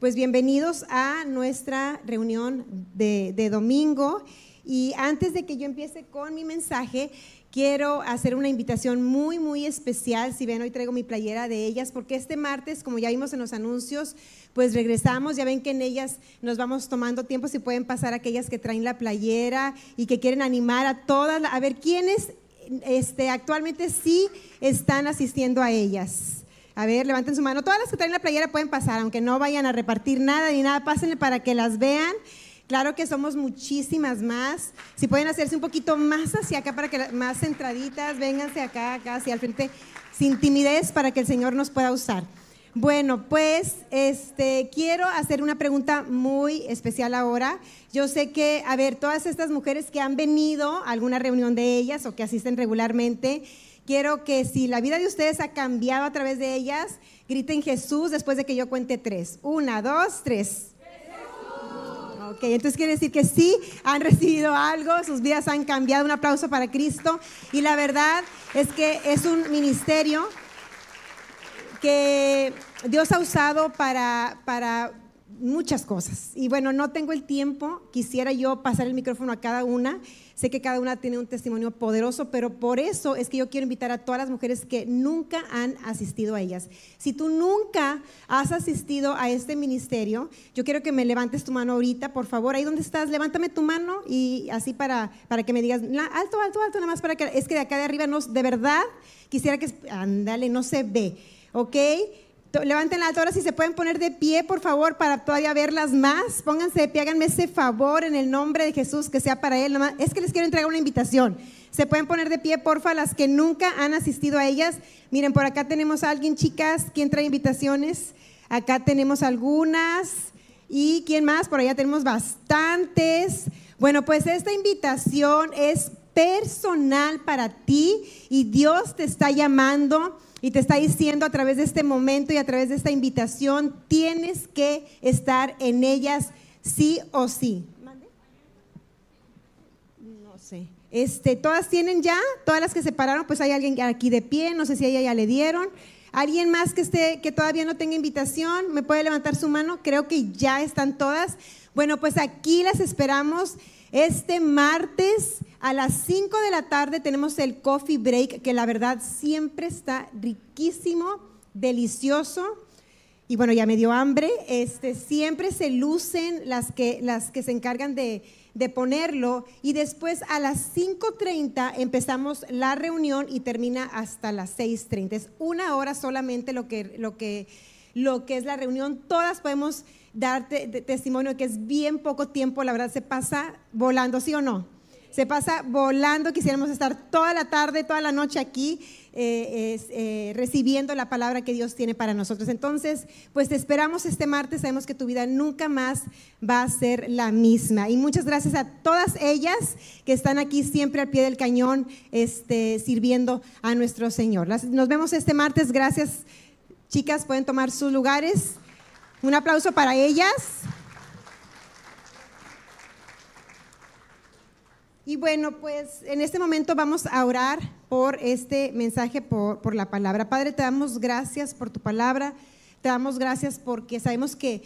Pues bienvenidos a nuestra reunión de, de, domingo. Y antes de que yo empiece con mi mensaje, quiero hacer una invitación muy, muy especial. Si ven, hoy traigo mi playera de ellas, porque este martes, como ya vimos en los anuncios, pues regresamos. Ya ven que en ellas nos vamos tomando tiempo. Si pueden pasar aquellas que traen la playera y que quieren animar a todas, a ver quiénes este, actualmente sí están asistiendo a ellas. A ver, levanten su mano. Todas las que traen la playera pueden pasar, aunque no vayan a repartir nada ni nada, pásenle para que las vean. Claro que somos muchísimas más. Si pueden hacerse un poquito más hacia acá para que más centraditas, vénganse acá, acá hacia el frente, sin timidez para que el Señor nos pueda usar. Bueno, pues este quiero hacer una pregunta muy especial ahora. Yo sé que, a ver, todas estas mujeres que han venido a alguna reunión de ellas o que asisten regularmente, quiero que si la vida de ustedes ha cambiado a través de ellas, griten Jesús después de que yo cuente tres. Una, dos, tres. Ok, entonces quiere decir que sí, han recibido algo, sus vidas han cambiado. Un aplauso para Cristo. Y la verdad es que es un ministerio que Dios ha usado para, para muchas cosas. Y bueno, no tengo el tiempo, quisiera yo pasar el micrófono a cada una. Sé que cada una tiene un testimonio poderoso, pero por eso es que yo quiero invitar a todas las mujeres que nunca han asistido a ellas. Si tú nunca has asistido a este ministerio, yo quiero que me levantes tu mano ahorita, por favor. Ahí donde estás, levántame tu mano y así para, para que me digas, alto, alto, alto, nada más para que, es que de acá de arriba, no, de verdad, quisiera que, ándale, no se ve, ¿ok? Levanten las ahora si se pueden poner de pie, por favor, para todavía verlas más. Pónganse de pie, háganme ese favor en el nombre de Jesús, que sea para Él. Es que les quiero entregar una invitación. Se pueden poner de pie, porfa, las que nunca han asistido a ellas. Miren, por acá tenemos a alguien, chicas. ¿Quién trae invitaciones? Acá tenemos algunas. ¿Y quién más? Por allá tenemos bastantes. Bueno, pues esta invitación es personal para ti y Dios te está llamando y te está diciendo a través de este momento y a través de esta invitación, tienes que estar en ellas sí o sí. No sé. Este, todas tienen ya, todas las que se pararon, pues hay alguien aquí de pie, no sé si a ella ya le dieron. ¿Alguien más que esté que todavía no tenga invitación? ¿Me puede levantar su mano? Creo que ya están todas. Bueno, pues aquí las esperamos este martes a las 5 de la tarde tenemos el coffee break, que la verdad siempre está riquísimo, delicioso. Y bueno, ya me dio hambre. Este, siempre se lucen las que, las que se encargan de, de ponerlo. Y después a las 5.30 empezamos la reunión y termina hasta las 6.30. Es una hora solamente lo que, lo que, lo que es la reunión. Todas podemos darte testimonio que es bien poco tiempo, la verdad se pasa volando, ¿sí o no? Se pasa volando, quisiéramos estar toda la tarde, toda la noche aquí eh, eh, recibiendo la palabra que Dios tiene para nosotros. Entonces, pues te esperamos este martes, sabemos que tu vida nunca más va a ser la misma. Y muchas gracias a todas ellas que están aquí siempre al pie del cañón, este, sirviendo a nuestro Señor. nos vemos este martes, gracias chicas, pueden tomar sus lugares. Un aplauso para ellas. Y bueno, pues en este momento vamos a orar por este mensaje, por, la palabra. Padre, te damos gracias por tu palabra, te damos gracias porque sabemos que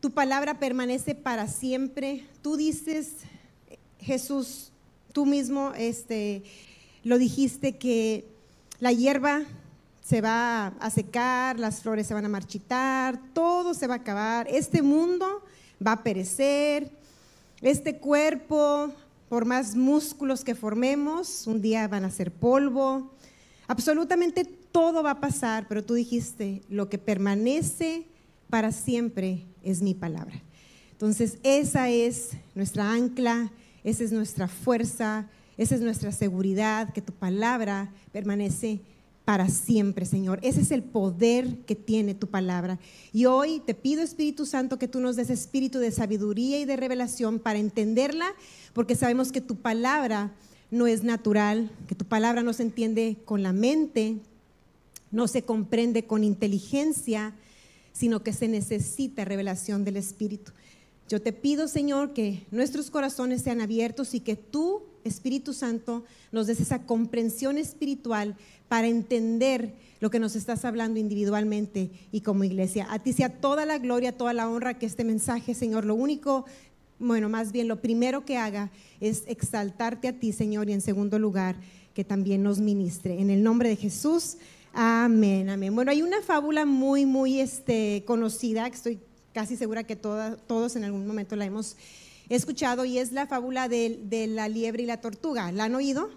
tu palabra permanece para siempre. Tú dices, Jesús, tú mismo este, lo dijiste que la hierba se va a secar, las flores se van a marchitar, todo se va a acabar, este mundo va a perecer, este cuerpo, por más músculos que formemos, un día van a ser polvo, absolutamente todo va a pasar, pero tú dijiste, lo que permanece para siempre es mi palabra. Entonces, esa es nuestra ancla, esa es nuestra fuerza, esa es nuestra seguridad, que tu palabra permanece para siempre, Señor. Ese es el poder que tiene tu palabra. Y hoy te pido, Espíritu Santo, que tú nos des espíritu de sabiduría y de revelación para entenderla, porque sabemos que tu palabra no es natural, que tu palabra no se entiende con la mente, no se comprende con inteligencia, sino que se necesita revelación del Espíritu. Yo te pido, Señor, que nuestros corazones sean abiertos y que tú Espíritu Santo, nos des esa comprensión espiritual para entender lo que nos estás hablando individualmente y como iglesia. A ti sea toda la gloria, toda la honra que este mensaje, Señor, lo único, bueno, más bien lo primero que haga es exaltarte a ti, Señor, y en segundo lugar, que también nos ministre. En el nombre de Jesús, amén, amén. Bueno, hay una fábula muy, muy este, conocida, que estoy casi segura que todos en algún momento la hemos escuchado, y es la fábula de, de la liebre y la tortuga. ¿La han oído?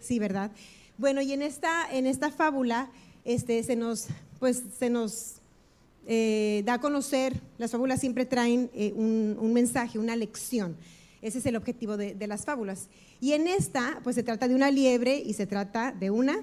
Sí, ¿verdad? Bueno, y en esta, en esta fábula este, se nos, pues, se nos eh, da a conocer, las fábulas siempre traen eh, un, mensaje, una lección. Ese es el objetivo de, de, las fábulas. Y en esta, pues se trata de una liebre y se trata de una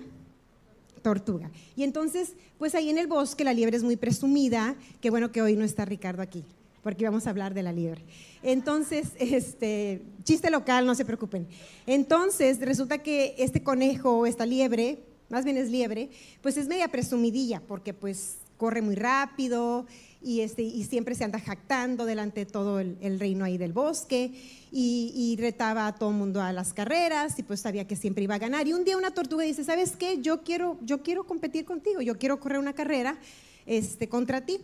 tortuga. Y entonces, pues ahí en el bosque la liebre es muy presumida. Qué bueno que hoy no está Ricardo aquí porque vamos a hablar de la liebre. Entonces, este, chiste local, no se preocupen. Entonces, resulta que este conejo, esta liebre, más bien es liebre, pues es media presumidilla, porque pues corre muy rápido y, este, y siempre se anda jactando delante de todo el, reino ahí del bosque y, retaba a todo el mundo a las carreras y pues sabía que siempre iba a ganar. Y un día una tortuga dice, ¿sabes qué? Yo quiero, yo quiero competir contigo, yo quiero correr una carrera este, contra ti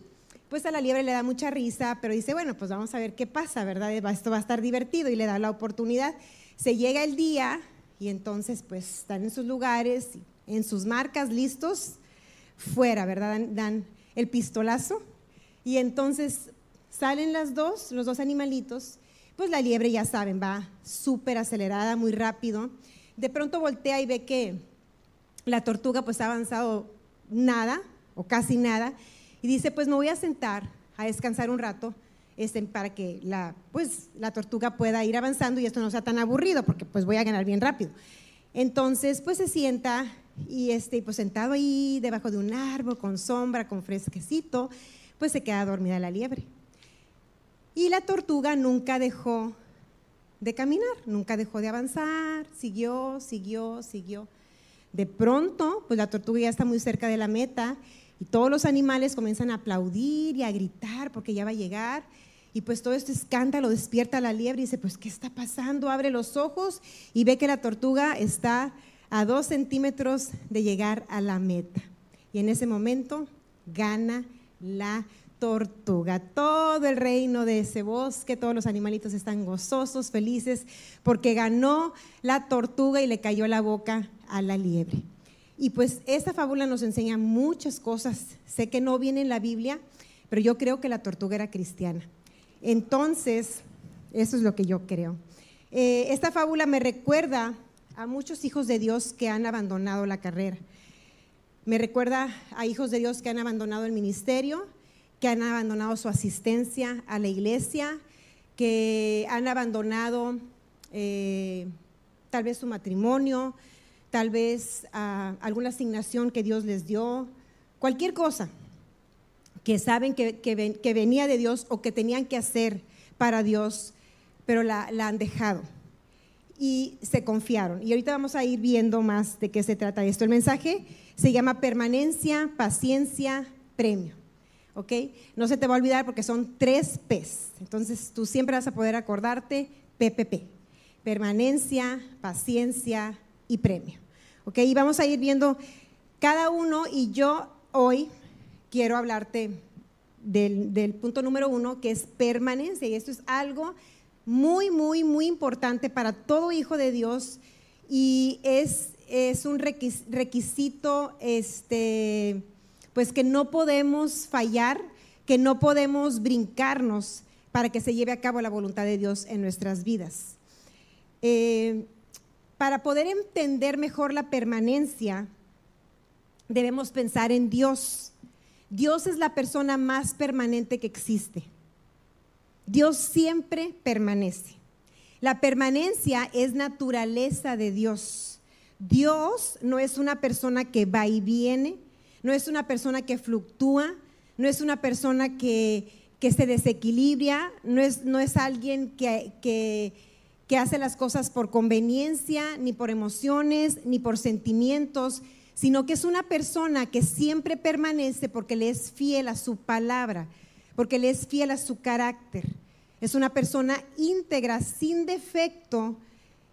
pues a la liebre le da mucha risa, pero dice, bueno, pues vamos a ver qué pasa, ¿verdad? Esto va a estar divertido y le da la oportunidad. Se llega el día y entonces pues están en sus lugares, en sus marcas, listos, fuera, ¿verdad? Dan, el pistolazo y entonces salen las dos, los dos animalitos, pues la liebre ya saben, va súper acelerada, muy rápido. De pronto voltea y ve que la tortuga pues ha avanzado nada o casi nada y dice, pues me voy a sentar a descansar un rato este, para que la, pues, la tortuga pueda ir avanzando y esto no sea tan aburrido, porque pues voy a ganar bien rápido. Entonces, pues se sienta y este, pues sentado ahí debajo de un árbol, con sombra, con fresquecito, pues se queda dormida la liebre. Y la tortuga nunca dejó de caminar, nunca dejó de avanzar, siguió, siguió, siguió. De pronto, pues la tortuga ya está muy cerca de la meta y todos los animales comienzan a aplaudir y a gritar porque ya va a llegar. Y pues todo este escándalo despierta a la liebre y dice, pues ¿qué está pasando? Abre los ojos y ve que la tortuga está a dos centímetros de llegar a la meta. Y en ese momento gana la tortuga. Todo el reino de ese bosque, todos los animalitos están gozosos, felices, porque ganó la tortuga y le cayó la boca a la liebre. Y pues esta fábula nos enseña muchas cosas. Sé que no viene en la Biblia, pero yo creo que la tortuga era cristiana. Entonces, eso es lo que yo creo. Eh, esta fábula me recuerda a muchos hijos de Dios que han abandonado la carrera. Me recuerda a hijos de Dios que han abandonado el ministerio, que han abandonado su asistencia a la iglesia, que han abandonado eh, tal vez su matrimonio, tal vez ah, alguna asignación que Dios les dio, cualquier cosa que saben que, venía de Dios o que tenían que hacer para Dios, pero la, han dejado y se confiaron. Y ahorita vamos a ir viendo más de qué se trata esto. El mensaje se llama permanencia, paciencia, premio. ¿Ok? No se te va a olvidar porque son tres P's. Entonces tú siempre vas a poder acordarte PPP. Permanencia, paciencia, y premio. ¿Ok? Y vamos a ir viendo cada uno y yo hoy quiero hablarte del, punto número uno, que es permanencia. Y esto es algo muy, muy, muy importante para todo hijo de Dios y es, es un requisito este, pues que no podemos fallar, que no podemos brincarnos para que se lleve a cabo la voluntad de Dios en nuestras vidas. Eh, para poder entender mejor la permanencia, debemos pensar en Dios. Dios es la persona más permanente que existe. Dios siempre permanece. La permanencia es naturaleza de Dios. Dios no es una persona que va y viene, no es una persona que fluctúa, no es una persona que, se desequilibra, no es, no es alguien que, que que hace las cosas por conveniencia, ni por emociones, ni por sentimientos, sino que es una persona que siempre permanece porque le es fiel a su palabra, porque le es fiel a su carácter. Es una persona íntegra, sin defecto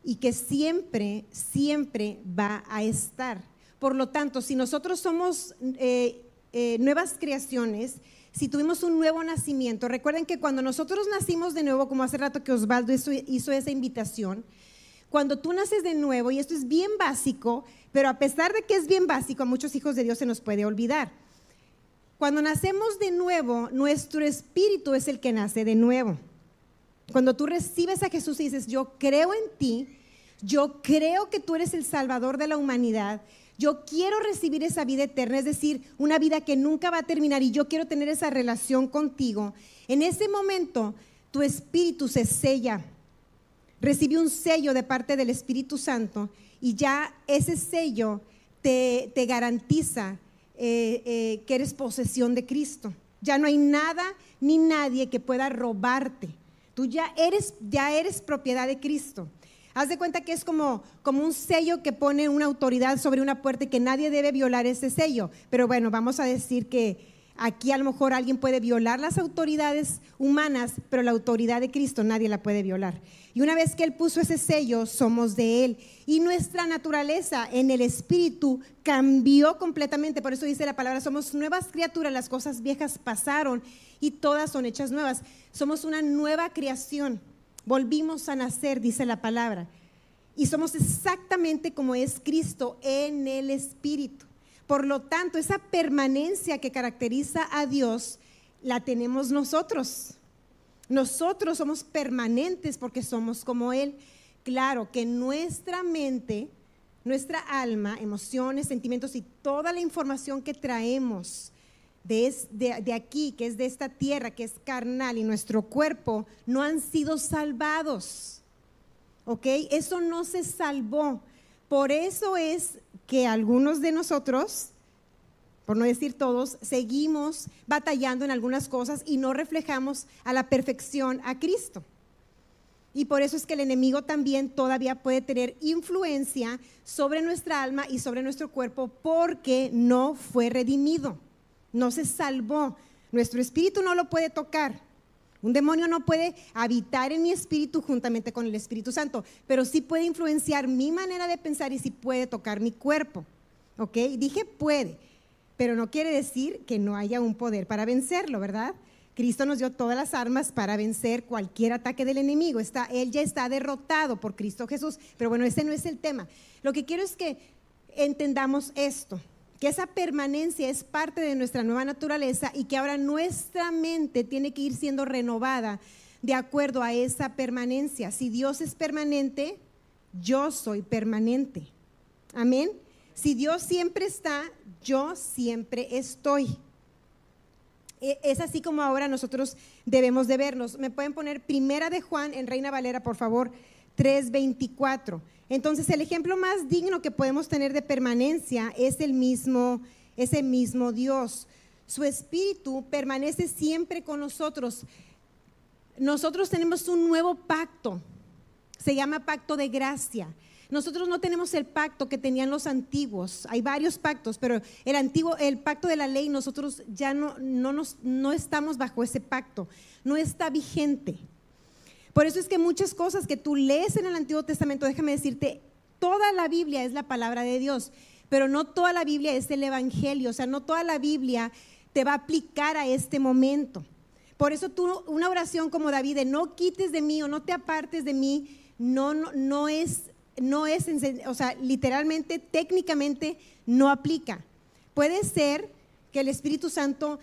y que siempre, siempre va a estar. Por lo tanto, si nosotros somos eh, eh, nuevas creaciones, si tuvimos un nuevo nacimiento, recuerden que cuando nosotros nacimos de nuevo, como hace rato que Osvaldo hizo, esa invitación, cuando tú naces de nuevo, y esto es bien básico, pero a pesar de que es bien básico, a muchos hijos de Dios se nos puede olvidar. Cuando nacemos de nuevo, nuestro espíritu es el que nace de nuevo. Cuando tú recibes a Jesús y dices, yo creo en ti, yo creo que tú eres el Salvador de la humanidad, yo quiero recibir esa vida eterna, es decir, una vida que nunca va a terminar y yo quiero tener esa relación contigo, en ese momento tu espíritu se sella, recibe un sello de parte del Espíritu Santo y ya ese sello te, garantiza eh, eh, que eres posesión de Cristo. Ya no hay nada ni nadie que pueda robarte. Tú ya eres, ya eres propiedad de Cristo. Haz de cuenta que es como, como un sello que pone una autoridad sobre una puerta y que nadie debe violar ese sello. Pero bueno, vamos a decir que aquí a lo mejor alguien puede violar las autoridades humanas, pero la autoridad de Cristo nadie la puede violar. Y una vez que Él puso ese sello, somos de Él. Y nuestra naturaleza en el Espíritu cambió completamente. Por eso dice la palabra, somos nuevas criaturas, las cosas viejas pasaron y todas son hechas nuevas. Somos una nueva creación. Volvimos a nacer, dice la palabra. Y somos exactamente como es Cristo en el Espíritu. Por lo tanto, esa permanencia que caracteriza a Dios la tenemos nosotros. Nosotros somos permanentes porque somos como Él. Claro que nuestra mente, nuestra alma, emociones, sentimientos y toda la información que traemos de, aquí, que es de esta tierra, que es carnal, y nuestro cuerpo, no han sido salvados. ¿Ok? Eso no se salvó. Por eso es que algunos de nosotros, por no decir todos, seguimos batallando en algunas cosas y no reflejamos a la perfección a Cristo. Y por eso es que el enemigo también todavía puede tener influencia sobre nuestra alma y sobre nuestro cuerpo porque no fue redimido no se salvó. Nuestro espíritu no lo puede tocar. Un demonio no puede habitar en mi espíritu juntamente con el Espíritu Santo, pero sí puede influenciar mi manera de pensar y sí puede tocar mi cuerpo. ¿Ok? Dije puede, pero no quiere decir que no haya un poder para vencerlo, ¿verdad? Cristo nos dio todas las armas para vencer cualquier ataque del enemigo. Está, él ya está derrotado por Cristo Jesús. Pero bueno, ese no es el tema. Lo que quiero es que entendamos esto que esa permanencia es parte de nuestra nueva naturaleza y que ahora nuestra mente tiene que ir siendo renovada de acuerdo a esa permanencia. Si Dios es permanente, yo soy permanente. Amén. Si Dios siempre está, yo siempre estoy. E, es así como ahora nosotros debemos de vernos. Me pueden poner primera de Juan en Reina Valera, por favor, 324. Entonces, el ejemplo más digno que podemos tener de permanencia es el mismo, ese mismo Dios. Su espíritu permanece siempre con nosotros. Nosotros tenemos un nuevo pacto. Se llama pacto de gracia. Nosotros no tenemos el pacto que tenían los antiguos. Hay varios pactos, pero el antiguo, el pacto de la ley, nosotros ya no, no, nos, no estamos bajo ese pacto. No está vigente. Por eso es que muchas cosas que tú lees en el Antiguo Testamento, déjame decirte, toda la Biblia es la palabra de Dios, pero no toda la Biblia es el Evangelio, o sea, no toda la Biblia te va a aplicar a este momento. Por eso tú, una oración como David, de no quites de mí o no te apartes de mí, no, no, no es, no es, o sea, literalmente, técnicamente, no aplica. Puede ser que el Espíritu Santo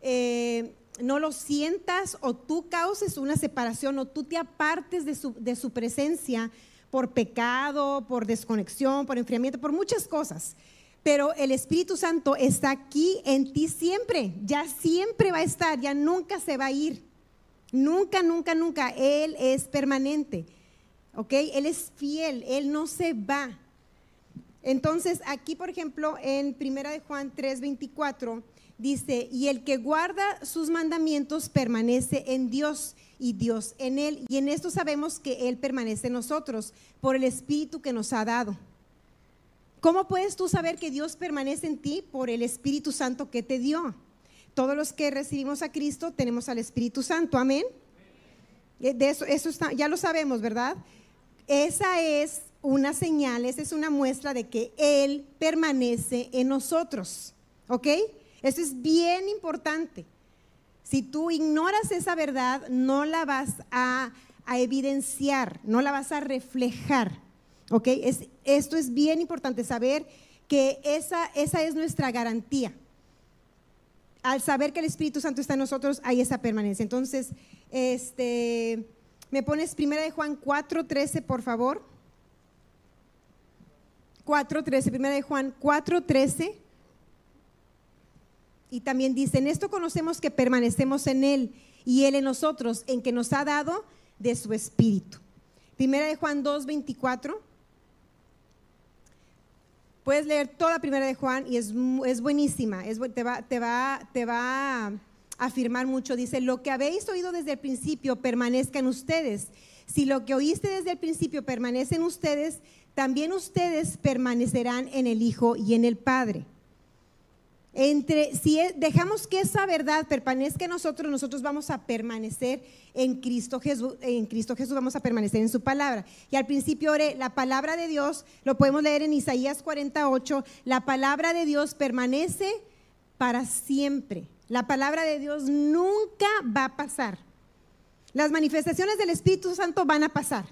eh, no lo sientas o tú causes una separación o tú te apartes de su, de su presencia por pecado, por desconexión, por enfriamiento, por muchas cosas. Pero el Espíritu Santo está aquí en ti siempre, ya siempre va a estar, ya nunca se va a ir. Nunca, nunca, nunca. Él es permanente. ¿Ok? Él es fiel, Él no se va. Entonces, aquí, por ejemplo, en Primera de Juan 3:24 dice, y el que guarda sus mandamientos permanece en Dios y Dios en él. Y en esto sabemos que Él permanece en nosotros por el Espíritu que nos ha dado. ¿Cómo puedes tú saber que Dios permanece en ti? Por el Espíritu Santo que te dio. Todos los que recibimos a Cristo tenemos al Espíritu Santo. Amén. De eso, eso está, ya lo sabemos, ¿verdad? esa es una señal, esa es una muestra de que Él permanece en nosotros. ¿Ok? Eso es bien importante. Si tú ignoras esa verdad, no la vas a, evidenciar, no la vas a reflejar. ¿Ok? Es, esto es bien importante, saber que esa, esa es nuestra garantía. Al saber que el Espíritu Santo está en nosotros, hay esa permanencia. Entonces, este, me pones primera de Juan 4.13, por favor. 4.13, primera de Juan 4.13. Y también dice, en esto conocemos que permanecemos en Él y Él en nosotros, en que nos ha dado de su Espíritu. Primera de Juan 2.24. Puedes leer toda Primera de Juan y es, es buenísima, te, va, te, va, te va a afirmar mucho. Dice, lo que habéis oído desde el principio permanezca en ustedes. Si lo que oíste desde el principio permanece en ustedes, también ustedes permanecerán en el Hijo y en el Padre. Entre, si dejamos que esa verdad permanezca en nosotros, nosotros vamos a permanecer en Cristo Jesús, en Cristo Jesús vamos a permanecer en su palabra. Y al principio oré, la palabra de Dios, lo podemos leer en Isaías 48, la palabra de Dios permanece para siempre. La palabra de Dios nunca va a pasar. Las manifestaciones del Espíritu Santo van a pasar.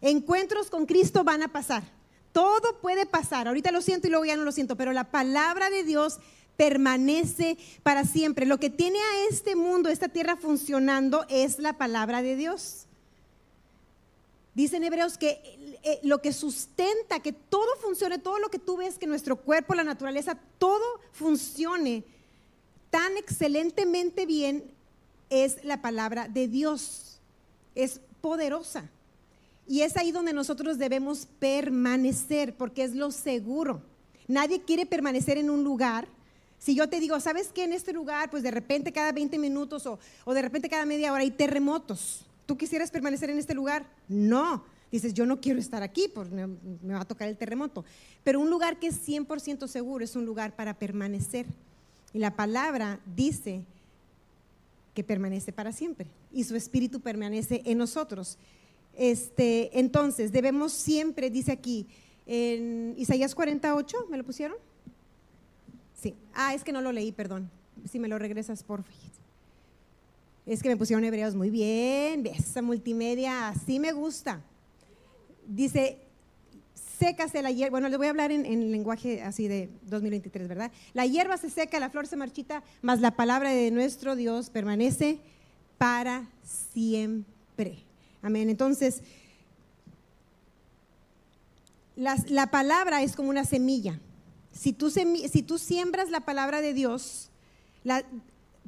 Encuentros con Cristo van a pasar. Todo puede pasar. Ahorita lo siento y luego ya no lo siento, pero la palabra de Dios permanece para siempre. Lo que tiene a este mundo, esta tierra funcionando es la palabra de Dios. Dicen Hebreos que eh, lo que sustenta que todo funcione, todo lo que tú ves, que nuestro cuerpo, la naturaleza, todo funcione tan excelentemente bien, es la palabra de Dios. Es poderosa. Y es ahí donde nosotros debemos permanecer, porque es lo seguro. Nadie quiere permanecer en un lugar si yo te digo, ¿sabes qué? En este lugar, pues de repente cada 20 minutos o, de repente cada media hora hay terremotos. ¿Tú quisieras permanecer en este lugar? No. Dices, yo no quiero estar aquí, porque me, me va a tocar el terremoto. Pero un lugar que es 100% seguro es un lugar para permanecer. Y la palabra dice que permanece para siempre y su espíritu permanece en nosotros. Este, entonces, debemos siempre, dice aquí, en Isaías 48, ¿me lo pusieron? Sí. Ah, es que no lo leí, perdón. Si me lo regresas, por favor. Es que me pusieron hebreos muy bien. Esa multimedia, así me gusta. Dice, sécase la hierba. Bueno, le voy a hablar en, en, lenguaje así de 2023, ¿verdad? La hierba se seca, la flor se marchita, mas la palabra de nuestro Dios permanece para siempre. Amén. Entonces, la palabra es como una semilla. Si tú, si tú siembras la palabra de Dios,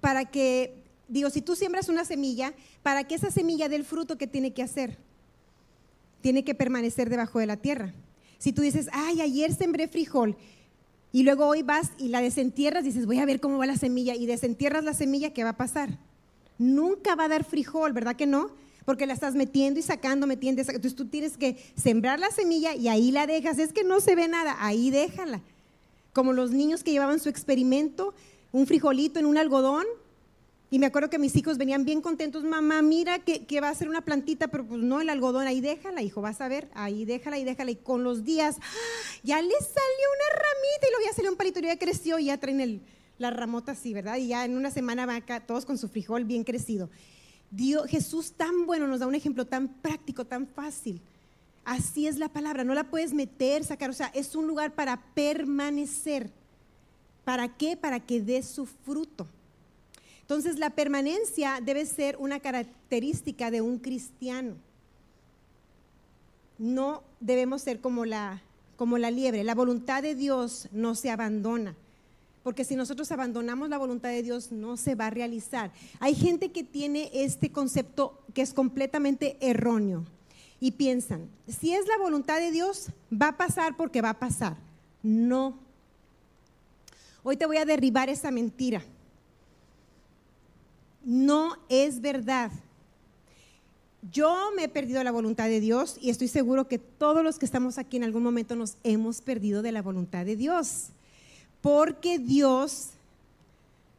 para que, digo, si tú siembras una semilla, para que esa semilla dé el fruto que tiene que hacer, tiene que permanecer debajo de la tierra. Si tú dices, ay, ayer sembré frijol, y luego hoy vas y la desentierras, dices, voy a ver cómo va la semilla, y desentierras la semilla, ¿qué va a pasar? Nunca va a dar frijol, ¿verdad que no? Porque la estás metiendo y sacando, metiendo y sacando. Entonces tú tienes que sembrar la semilla y ahí la dejas. Es que no se ve nada, ahí déjala como los niños que llevaban su experimento, un frijolito en un algodón. Y me acuerdo que mis hijos venían bien contentos, mamá, mira que, va a ser una plantita, pero pues no el algodón, ahí déjala, hijo, vas a ver, ahí déjala, y déjala. Y con los días, ¡ah! ya le salió una ramita y luego ya salió un palito y ya creció y ya traen el, la ramota así, ¿verdad? Y ya en una semana van acá todos con su frijol bien crecido. Dios, Jesús tan bueno nos da un ejemplo tan práctico, tan fácil. Así es la palabra, no la puedes meter, sacar, o sea, es un lugar para permanecer. ¿Para qué? Para que dé su fruto. Entonces la permanencia debe ser una característica de un cristiano. No debemos ser como la, como la liebre. La voluntad de Dios no se abandona. Porque si nosotros abandonamos la voluntad de Dios, no se va a realizar. Hay gente que tiene este concepto que es completamente erróneo y piensan, si es la voluntad de Dios, va a pasar porque va a pasar. No. Hoy te voy a derribar esa mentira. No es verdad. Yo me he perdido la voluntad de Dios y estoy seguro que todos los que estamos aquí en algún momento nos hemos perdido de la voluntad de Dios. Porque Dios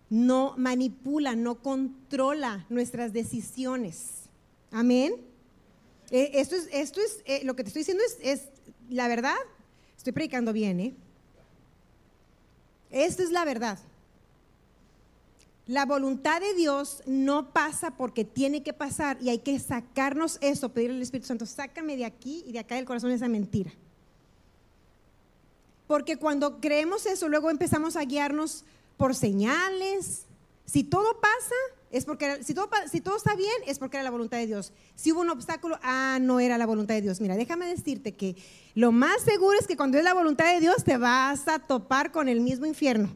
no manipula, no controla nuestras decisiones. Amén. Eh, esto es, esto es eh, lo que te estoy diciendo es, la verdad. Estoy predicando bien, ¿eh? Esto es la verdad. La voluntad de Dios no pasa porque tiene que pasar y hay que sacarnos eso, pedirle al Espíritu Santo, sácame de aquí y de acá del corazón esa mentira. Porque cuando creemos eso, luego empezamos a guiarnos por señales. Si todo pasa, es porque, si todo, si todo está bien, es porque era la voluntad de Dios. Si hubo un obstáculo, ah, no era la voluntad de Dios. Mira, déjame decirte que lo más seguro es que cuando es la voluntad de Dios te vas a topar con el mismo infierno.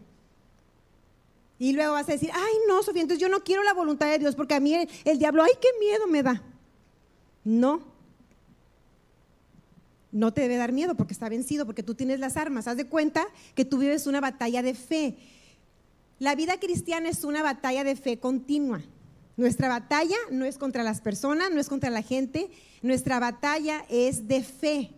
Y luego vas a decir, ay, no, Sofía, entonces yo no quiero la voluntad de Dios porque a mí el, el diablo, ay, qué miedo me da. No. No te debe dar miedo porque está vencido, porque tú tienes las armas. Haz de cuenta que tú vives una batalla de fe. La vida cristiana es una batalla de fe continua. Nuestra batalla no es contra las personas, no es contra la gente, nuestra batalla es de fe.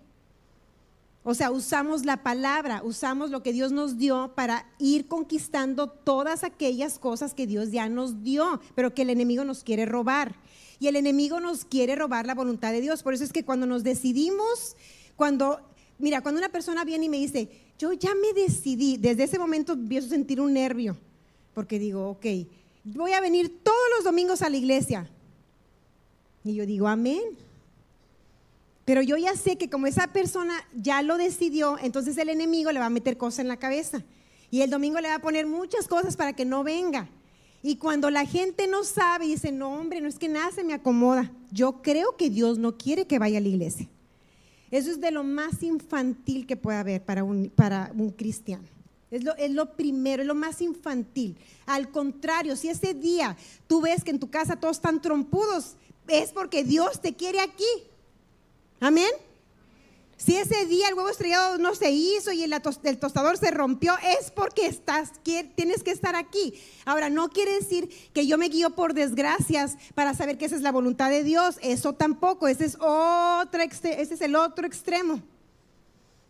O sea, usamos la palabra, usamos lo que Dios nos dio para ir conquistando todas aquellas cosas que Dios ya nos dio, pero que el enemigo nos quiere robar. Y el enemigo nos quiere robar la voluntad de Dios. Por eso es que cuando nos decidimos, cuando, mira, cuando una persona viene y me dice, yo ya me decidí, desde ese momento empiezo a sentir un nervio porque digo, ok, voy a venir todos los domingos a la iglesia. Y yo digo, amén. Pero yo ya sé que como esa persona ya lo decidió, entonces el enemigo le va a meter cosas en la cabeza. Y el domingo le va a poner muchas cosas para que no venga. Y cuando la gente no sabe y dice, no hombre, no es que nada se me acomoda, yo creo que Dios no quiere que vaya a la iglesia. Eso es de lo más infantil que puede haber para un, para un cristiano. Es lo, primero, es lo más infantil. Al contrario, si ese día tú ves que en tu casa todos están trompudos, es porque Dios te quiere aquí. Amén. Si ese día el huevo estrellado no se hizo y el, tostador se rompió, es porque estás, tienes que estar aquí. Ahora, no quiere decir que yo me guío por desgracias para saber que esa es la voluntad de Dios. Eso tampoco. Ese es, otra, ese es el otro extremo.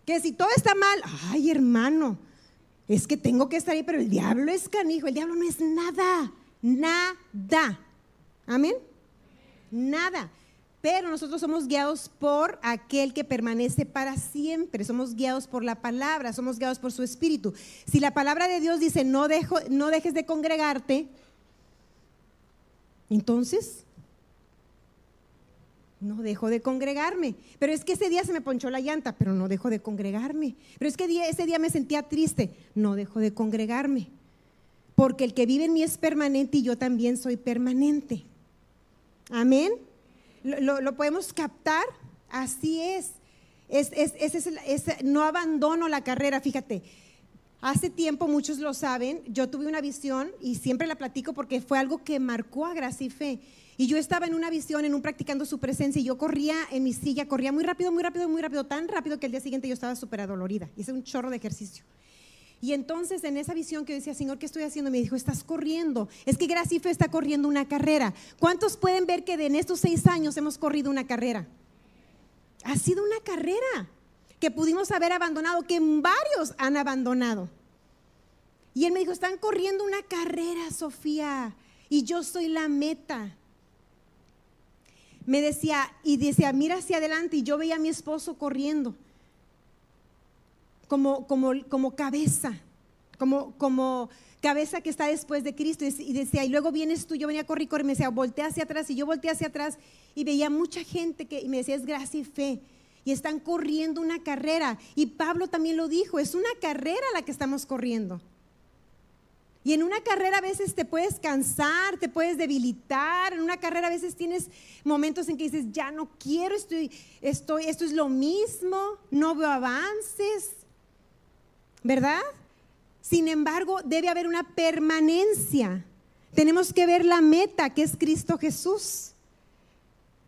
Que si todo está mal, ay hermano, es que tengo que estar ahí, pero el diablo es canijo, el diablo no es nada, nada. Amén. Nada. Pero nosotros somos guiados por aquel que permanece para siempre. Somos guiados por la palabra, somos guiados por su espíritu. Si la palabra de Dios dice no, dejo, no dejes de congregarte, entonces no dejo de congregarme. Pero es que ese día se me ponchó la llanta, pero no dejo de congregarme. Pero es que ese día me sentía triste, no dejo de congregarme. Porque el que vive en mí es permanente y yo también soy permanente. Amén. ¿Lo, podemos captar? Así es. Es, no abandono la carrera, fíjate. Hace tiempo, muchos lo saben, yo tuve una visión y siempre la platico porque fue algo que marcó a Gracia y Fe. Y yo estaba en una visión, en un practicando su presencia, y yo corría en mi silla, corría muy rápido, muy rápido, muy rápido, tan rápido que el día siguiente yo estaba súper adolorida. Hice un chorro de ejercicio. Y entonces en esa visión que yo decía, Señor, ¿qué estoy haciendo? Me dijo, estás corriendo. Es que Gracife está corriendo una carrera. ¿Cuántos pueden ver que en estos seis años hemos corrido una carrera? Ha sido una carrera que pudimos haber abandonado, que varios han abandonado. Y él me dijo, están corriendo una carrera, Sofía, y yo soy la meta me decía, y decía, mira hacia adelante, y yo veía a mi esposo corriendo, como, como, como cabeza, como, como cabeza que está después de Cristo, y decía, y luego vienes tú, yo venía a correr, y me decía, voltea hacia atrás, y yo volteé hacia atrás, y veía mucha gente que, y me decía, es gracia y fe, y están corriendo una carrera, y Pablo también lo dijo, es una carrera la que estamos corriendo. Y en una carrera a veces te puedes cansar, te puedes debilitar. En una carrera a veces tienes momentos en que dices, ya no quiero, estoy, estoy, esto es lo mismo, no veo avances. ¿Verdad? Sin embargo, debe haber una permanencia. Tenemos que ver la meta, que es Cristo Jesús.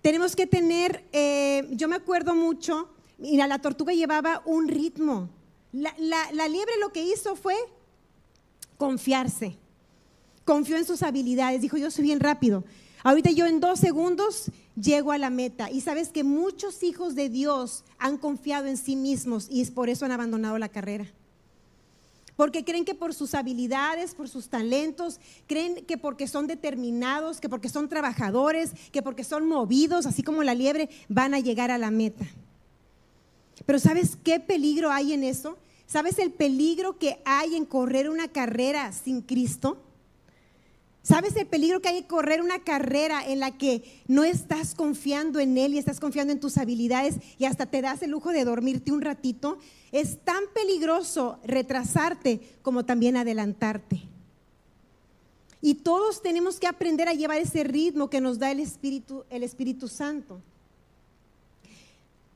Tenemos que tener, eh, yo me acuerdo mucho, mira, la tortuga llevaba un ritmo. La, la liebre lo que hizo fue confiarse. Confió en sus habilidades. Dijo, yo soy bien rápido. Ahorita yo en dos segundos llego a la meta. Y sabes que muchos hijos de Dios han confiado en sí mismos y es por eso han abandonado la carrera. Porque creen que por sus habilidades, por sus talentos, creen que porque son determinados, que porque son trabajadores, que porque son movidos, así como la liebre, van a llegar a la meta. Pero ¿sabes qué peligro hay en eso? ¿Sabes el peligro que hay en correr una carrera sin Cristo? ¿Sabes el peligro que hay en correr una carrera en la que no estás confiando en Él y estás confiando en tus habilidades y hasta te das el lujo de dormirte un ratito? Es tan peligroso retrasarte como también adelantarte. Y todos tenemos que aprender a llevar ese ritmo que nos da el Espíritu, el Espíritu Santo.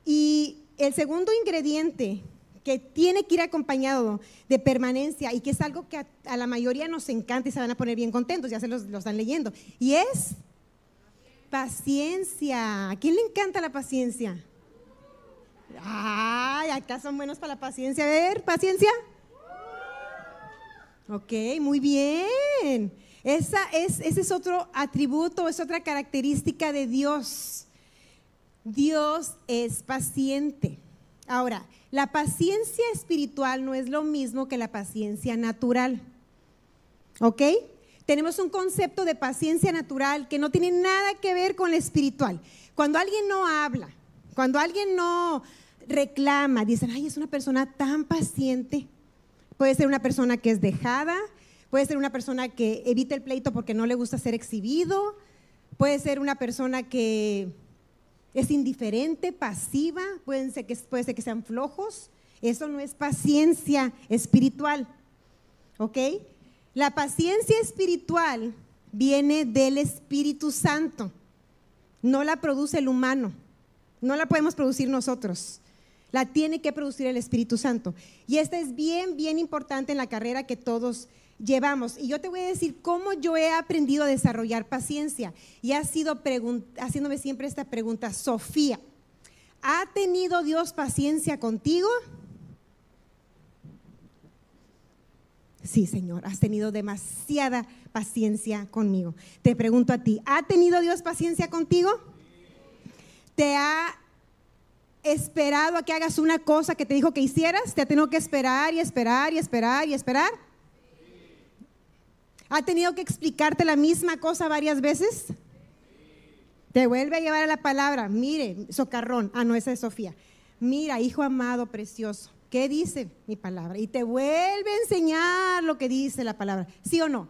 Y el segundo ingrediente que tiene que ir acompañado de permanencia y que es algo que a, la mayoría nos encanta y se van a poner bien contentos, ya se los, están leyendo, y es paciencia. ¿A quién le encanta la paciencia? Ay, acá son buenos para la paciencia. A ver, paciencia. Ok, muy bien. Esa es, ese es otro atributo, es otra característica de Dios. Dios es paciente. Ahora, la paciencia espiritual no es lo mismo que la paciencia natural. ¿Ok? Tenemos un concepto de paciencia natural que no tiene nada que ver con la espiritual. Cuando alguien no habla, cuando alguien no reclama, dicen, ay, es una persona tan paciente. Puede ser una persona que es dejada, puede ser una persona que evita el pleito porque no le gusta ser exhibido, puede ser una persona que es indiferente, pasiva, pueden ser que, puede ser que sean flojos. Eso no es paciencia espiritual. ¿Ok? La paciencia espiritual viene del Espíritu Santo. No la produce el humano. No la podemos producir nosotros. La tiene que producir el Espíritu Santo. Y esta es bien, bien importante en la carrera que todos llevamos. Y yo te voy a decir cómo yo he aprendido a desarrollar paciencia. Y ha sido haciéndome siempre esta pregunta, Sofía, ¿ha tenido Dios paciencia contigo? Sí, Señor, has tenido demasiada paciencia conmigo. Te pregunto a ti, ¿ha tenido Dios paciencia contigo? ¿Te ha esperado a que hagas una cosa que te dijo que hicieras? ¿Te ha tenido que esperar y esperar y esperar y esperar? ¿Ha tenido que explicarte la misma cosa varias veces? Te vuelve a llevar a la palabra. Mire, socarrón. Ah, no, esa es Sofía. Mira, hijo amado, precioso. ¿Qué dice mi palabra? Y te vuelve a enseñar lo que dice la palabra. ¿Sí o no?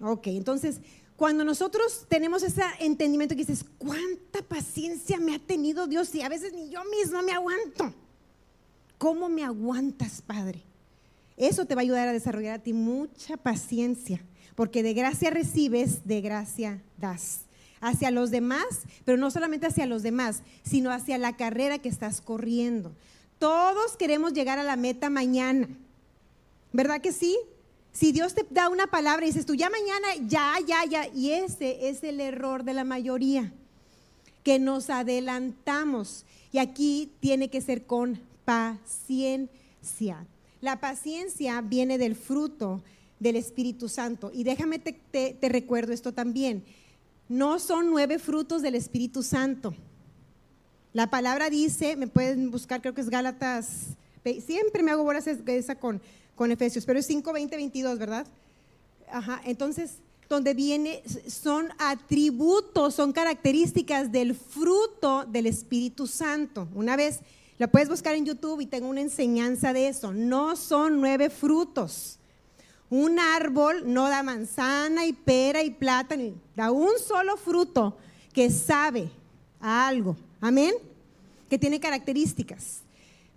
Ok, entonces, cuando nosotros tenemos ese entendimiento que dices, ¿cuánta paciencia me ha tenido Dios? Y a veces ni yo mismo me aguanto. ¿Cómo me aguantas, Padre? Eso te va a ayudar a desarrollar a ti mucha paciencia, porque de gracia recibes, de gracia das. Hacia los demás, pero no solamente hacia los demás, sino hacia la carrera que estás corriendo. Todos queremos llegar a la meta mañana. ¿Verdad que sí? Si Dios te da una palabra y dices tú, ya mañana, ya, ya, ya. Y ese es el error de la mayoría, que nos adelantamos. Y aquí tiene que ser con paciencia. La paciencia viene del fruto del Espíritu Santo. Y déjame te, recuerdo esto también. No son nueve frutos del Espíritu Santo. La palabra dice, me pueden buscar, creo que es Gálatas, siempre me hago bolas esa con, con Efesios, pero es 5, 20, 22, ¿verdad? Ajá, entonces, donde viene, son atributos, son características del fruto del Espíritu Santo. Una vez la puedes buscar en YouTube y tengo una enseñanza de eso. No son nueve frutos. Un árbol no da manzana y pera y plátano, da un solo fruto que sabe a algo. Amén. Que tiene características.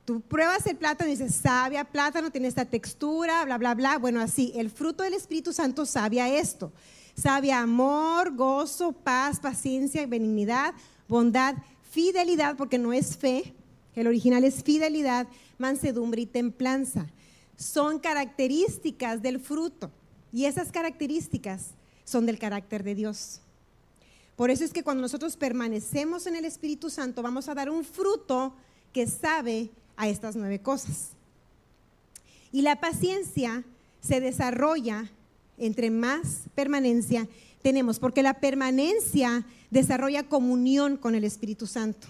Tú pruebas el plátano y dices, sabe a plátano, tiene esta textura, bla, bla, bla. Bueno, así, el fruto del Espíritu Santo sabe esto. Sabe a amor, gozo, paz, paciencia, benignidad, bondad, fidelidad, porque no es fe, el original es fidelidad, mansedumbre y templanza. Son características del fruto y esas características son del carácter de Dios. Por eso es que cuando nosotros permanecemos en el Espíritu Santo vamos a dar un fruto que sabe a estas nueve cosas. Y la paciencia se desarrolla entre más permanencia tenemos, porque la permanencia desarrolla comunión con el Espíritu Santo.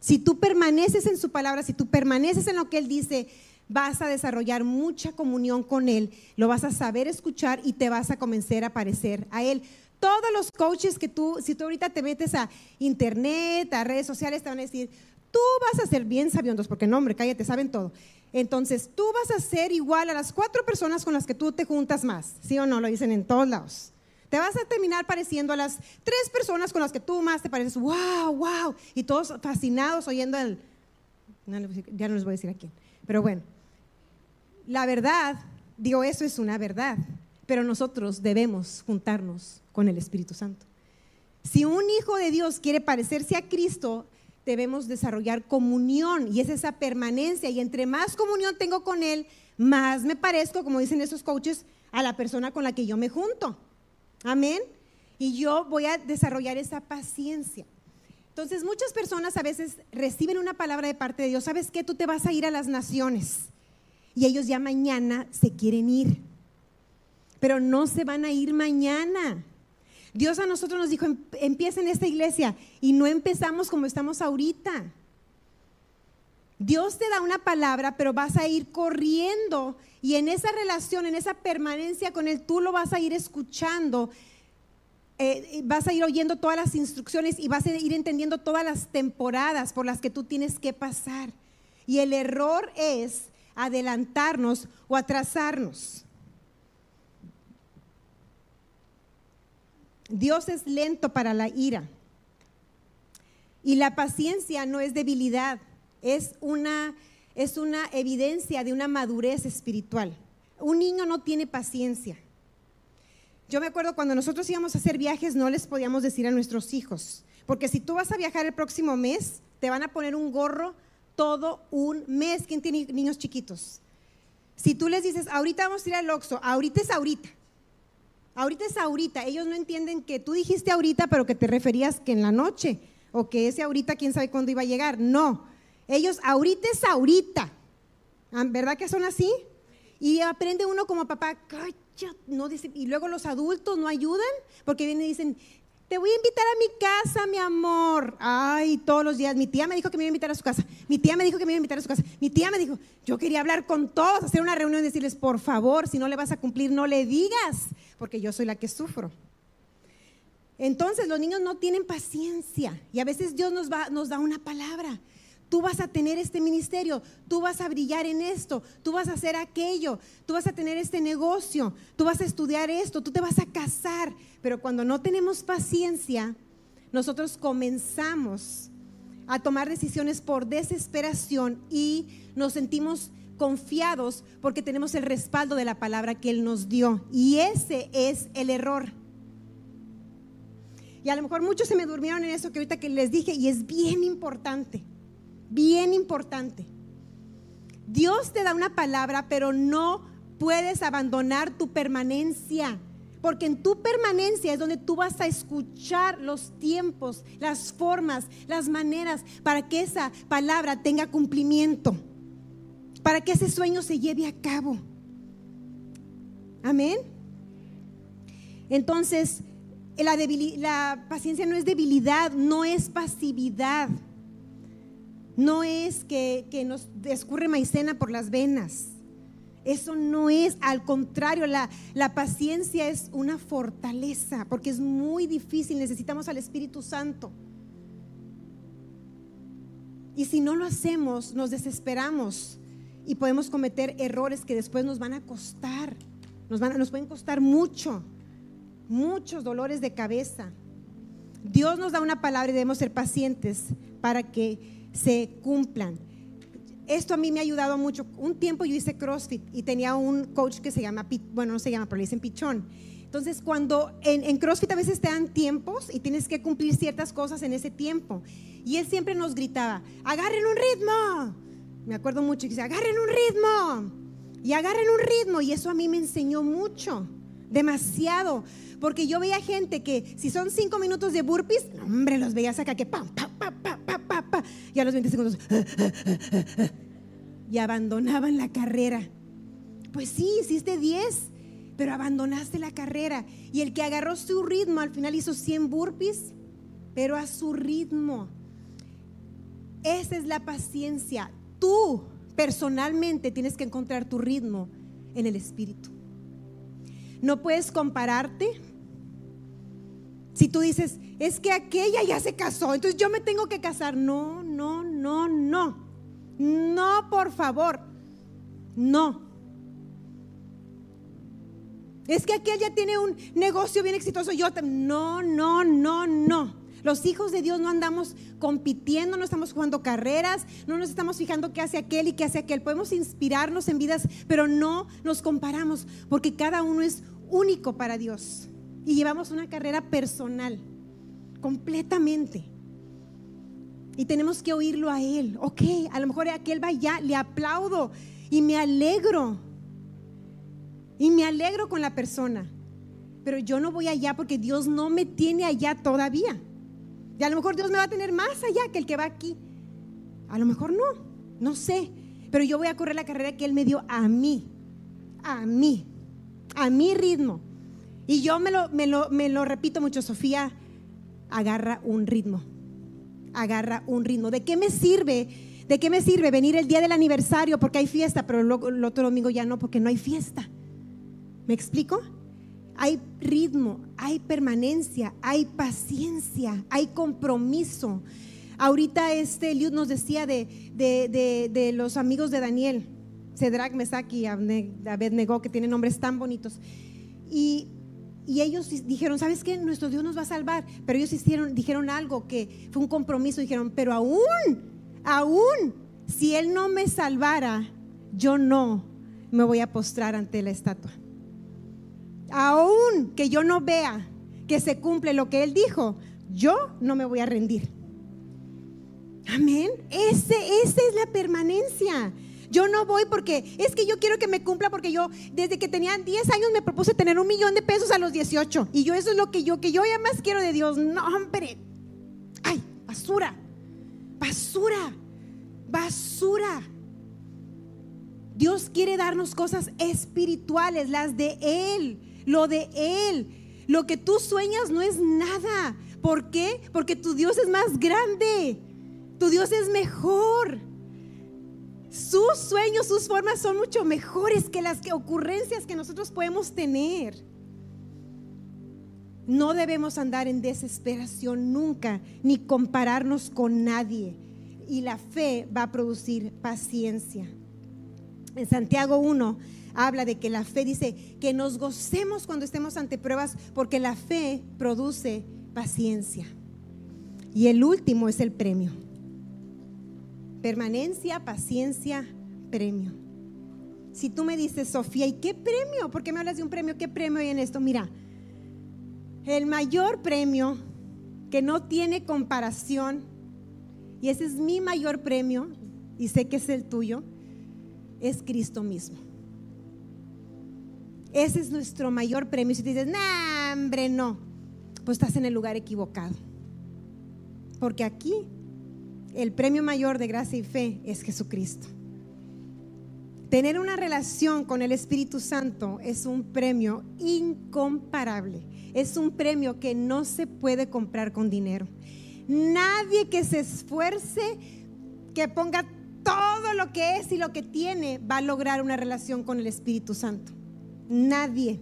Si tú permaneces en su palabra, si tú permaneces en lo que Él dice, vas a desarrollar mucha comunión con Él, lo vas a saber escuchar y te vas a comenzar a parecer a Él. Todos los coaches que tú, si tú ahorita te metes a internet, a redes sociales, te van a decir, tú vas a ser bien sabiondos, porque no, hombre, cállate, saben todo. Entonces, tú vas a ser igual a las cuatro personas con las que tú te juntas más, ¿sí o no? Lo dicen en todos lados. Te vas a terminar pareciendo a las tres personas con las que tú más te pareces, wow, wow, y todos fascinados oyendo el... ya no les voy a decir a quién, pero bueno, la verdad, digo, eso es una verdad, pero nosotros debemos juntarnos con el Espíritu Santo. Si un hijo de Dios quiere parecerse a Cristo, debemos desarrollar comunión y es esa permanencia. Y entre más comunión tengo con Él, más me parezco, como dicen esos coaches, a la persona con la que yo me junto. Amén. Y yo voy a desarrollar esa paciencia. Entonces, muchas personas a veces reciben una palabra de parte de Dios. ¿Sabes qué? Tú te vas a ir a las naciones. Y ellos ya mañana se quieren ir. Pero no se van a ir mañana. Dios a nosotros nos dijo, em, empieza en esta iglesia. Y no empezamos como estamos ahorita. Dios te da una palabra, pero vas a ir corriendo y en esa relación, en esa permanencia con Él, tú lo vas a ir escuchando, eh, vas a ir oyendo todas las instrucciones y vas a ir entendiendo todas las temporadas por las que tú tienes que pasar. Y el error es adelantarnos o atrasarnos. Dios es lento para la ira. Y la paciencia no es debilidad es una, es una evidencia de una madurez espiritual. Un niño no tiene paciencia. Yo me acuerdo cuando nosotros íbamos a hacer viajes, no les podíamos decir a nuestros hijos, porque si tú vas a viajar el próximo mes, te van a poner un gorro todo un mes. ¿Quién tiene niños chiquitos? Si tú les dices, ahorita vamos a ir al Oxxo, ahorita es ahorita. Ahorita es ahorita. Ellos no entienden que tú dijiste ahorita, pero que te referías que en la noche, o que ese ahorita quién sabe cuándo iba a llegar. No, ellos ahorita es ahorita. Ah, ¿Verdad que son así? Y aprende uno como papá, no y luego los adultos no ayudan porque vienen y dicen, te voy a invitar a mi casa, mi amor. Ay, todos los días. Mi tía me dijo que me iba a invitar a su casa. Mi tía me dijo que me iba a invitar a su casa. Mi tía me dijo, yo quería hablar con todos, hacer una reunión y decirles, por favor, si no le vas a cumplir, no le digas, porque yo soy la que sufro. Entonces los niños no tienen paciencia y a veces Dios nos, va, nos da una palabra tú vas a tener este ministerio, tú vas a brillar en esto, tú vas a hacer aquello, tú vas a tener este negocio, tú vas a estudiar esto, tú te vas a casar. Pero cuando no tenemos paciencia, nosotros comenzamos a tomar decisiones por desesperación y nos sentimos confiados porque tenemos el respaldo de la palabra que Él nos dio. Y ese es el error. Y a lo mejor muchos se me durmieron en eso que ahorita que les dije y es bien importante bien importante. Dios te da una palabra, pero no puedes abandonar tu permanencia. Porque en tu permanencia es donde tú vas a escuchar los tiempos, las formas, las maneras para que esa palabra tenga cumplimiento, para que ese sueño se lleve a cabo. Amén. Entonces, la, la paciencia no es debilidad, no es pasividad. No es que, nos escurre maicena por las venas. Eso no es, al contrario, la, la, paciencia es una fortaleza, porque es muy difícil, necesitamos al Espíritu Santo. Y si no lo hacemos, nos desesperamos y podemos cometer errores que después nos van a costar, nos, van, nos pueden costar mucho, muchos dolores de cabeza. Dios nos da una palabra y debemos ser pacientes para que se cumplan. Esto a mí me ha ayudado mucho. Un tiempo yo hice CrossFit y tenía un coach que se llama, bueno, no se llama, pero le dicen Pichón. Entonces, cuando en, en, CrossFit a veces te dan tiempos y tienes que cumplir ciertas cosas en ese tiempo. Y él siempre nos gritaba, agarren un ritmo. Me acuerdo mucho y dice, agarren un ritmo. Y agarren un ritmo. Y eso a mí me enseñó mucho, demasiado. Porque yo veía gente que si son cinco minutos de burpees, hombre, los veía acá que pam, pam, pam, pam, pam. Y a los 20 segundos, y abandonaban la carrera. Pues sí, hiciste 10, pero abandonaste la carrera. Y el que agarró su ritmo, al final hizo 100 burpees, pero a su ritmo. Esa es la paciencia. Tú personalmente tienes que encontrar tu ritmo en el Espíritu. No puedes compararte. Si tú dices, es que aquella ya se casó, entonces yo me tengo que casar. No, no, no, no. No, por favor. No. Es que aquella tiene un negocio bien exitoso. Yo no, no, no, no. Los hijos de Dios no andamos compitiendo, no estamos jugando carreras, no nos estamos fijando qué hace aquel y qué hace aquel. Podemos inspirarnos en vidas, pero no nos comparamos, porque cada uno es único para Dios. Y llevamos una carrera personal, completamente. Y tenemos que oírlo a Él. Ok, a lo mejor aquel va allá, le aplaudo y me alegro. Y me alegro con la persona. Pero yo no voy allá porque Dios no me tiene allá todavía. Y a lo mejor Dios me va a tener más allá que el que va aquí. A lo mejor no, no sé. Pero yo voy a correr la carrera que Él me dio a mí. A mí. A mi ritmo. Y yo me lo, me lo, me lo repito mucho, Sofía, agarra un ritmo. Agarra un ritmo. ¿De qué me sirve? ¿De qué me sirve venir el día del aniversario porque hay fiesta, pero el otro domingo ya no porque no hay fiesta? ¿Me explico? hay ritmo, hay permanencia, hay paciencia, hay compromiso. Ahorita este Eliud nos decía de, de, los amigos de Daniel, Cedrak, Mesach y Abednego, que tienen nombres tan bonitos. Y, y, ellos dijeron, ¿sabes qué? Nuestro Dios nos va a salvar. Pero ellos hicieron, dijeron algo que fue un compromiso. Dijeron, pero aún, aún, si Él no me salvara, yo no me voy a postrar ante la estatua aún que yo no vea que se cumple lo que Él dijo, yo no me voy a rendir. Amén. Ese, esa es la permanencia. Yo no voy porque es que yo quiero que me cumpla porque yo desde que tenía 10 años me propuse tener un millón de pesos a los 18 y yo eso es lo que yo que yo ya más quiero de Dios. No, hombre. Ay, basura. Basura. Basura. Dios quiere darnos cosas espirituales, las de Él lo de Él. Lo que tú sueñas no es nada. ¿Por qué? Porque tu Dios es más grande. Tu Dios es mejor. Sus sueños, sus formas son mucho mejores que las que ocurrencias que nosotros podemos tener. No debemos andar en desesperación nunca, ni compararnos con nadie. Y la fe va a producir paciencia. En Santiago 1 habla de que la fe dice que nos gocemos cuando estemos ante pruebas porque la fe produce paciencia. Y el último es el premio. Permanencia, paciencia, premio. Si tú me dices, Sofía, ¿y qué premio? ¿Por qué me hablas de un premio? ¿Qué premio hay en esto? Mira, el mayor premio que no tiene comparación, y ese es mi mayor premio, y sé que es el tuyo, es Cristo mismo. Ese es nuestro mayor premio. Si te dices, nah, hombre, no, pues estás en el lugar equivocado. Porque aquí el premio mayor de gracia y fe es Jesucristo. Tener una relación con el Espíritu Santo es un premio incomparable. Es un premio que no se puede comprar con dinero. Nadie que se esfuerce, que ponga todo lo que es y lo que tiene, va a lograr una relación con el Espíritu Santo. Nadie.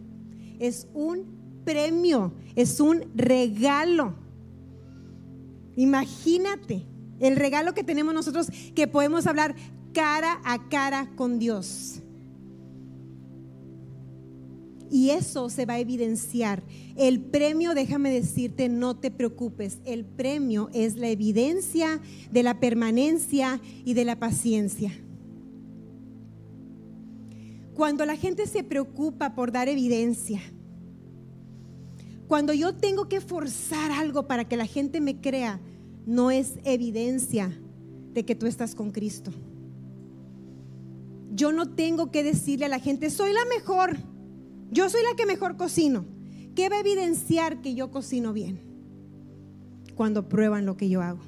Es un premio, es un regalo. Imagínate el regalo que tenemos nosotros que podemos hablar cara a cara con Dios. Y eso se va a evidenciar. El premio, déjame decirte, no te preocupes. El premio es la evidencia de la permanencia y de la paciencia. Cuando la gente se preocupa por dar evidencia, cuando yo tengo que forzar algo para que la gente me crea, no es evidencia de que tú estás con Cristo. Yo no tengo que decirle a la gente, soy la mejor, yo soy la que mejor cocino. ¿Qué va a evidenciar que yo cocino bien? Cuando prueban lo que yo hago.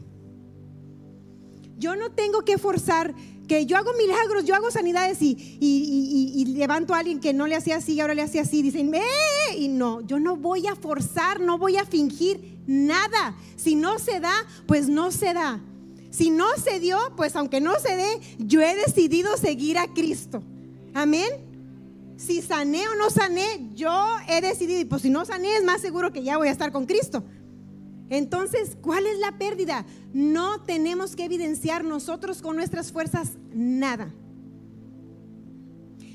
Yo no tengo que forzar que yo hago milagros, yo hago sanidades y, levanto a alguien que no le hacía así y ahora le hacía así. Dicen, ¡eh! Y no, yo no voy a forzar, no voy a fingir nada. Si no se da, pues no se da. Si no se dio, pues aunque no se dé, yo he decidido seguir a Cristo. Amén. Si sané o no sané, yo he decidido, y pues si no sané, es más seguro que ya voy a estar con Cristo. Entonces, ¿cuál es la pérdida? No tenemos que evidenciar nosotros con nuestras fuerzas nada.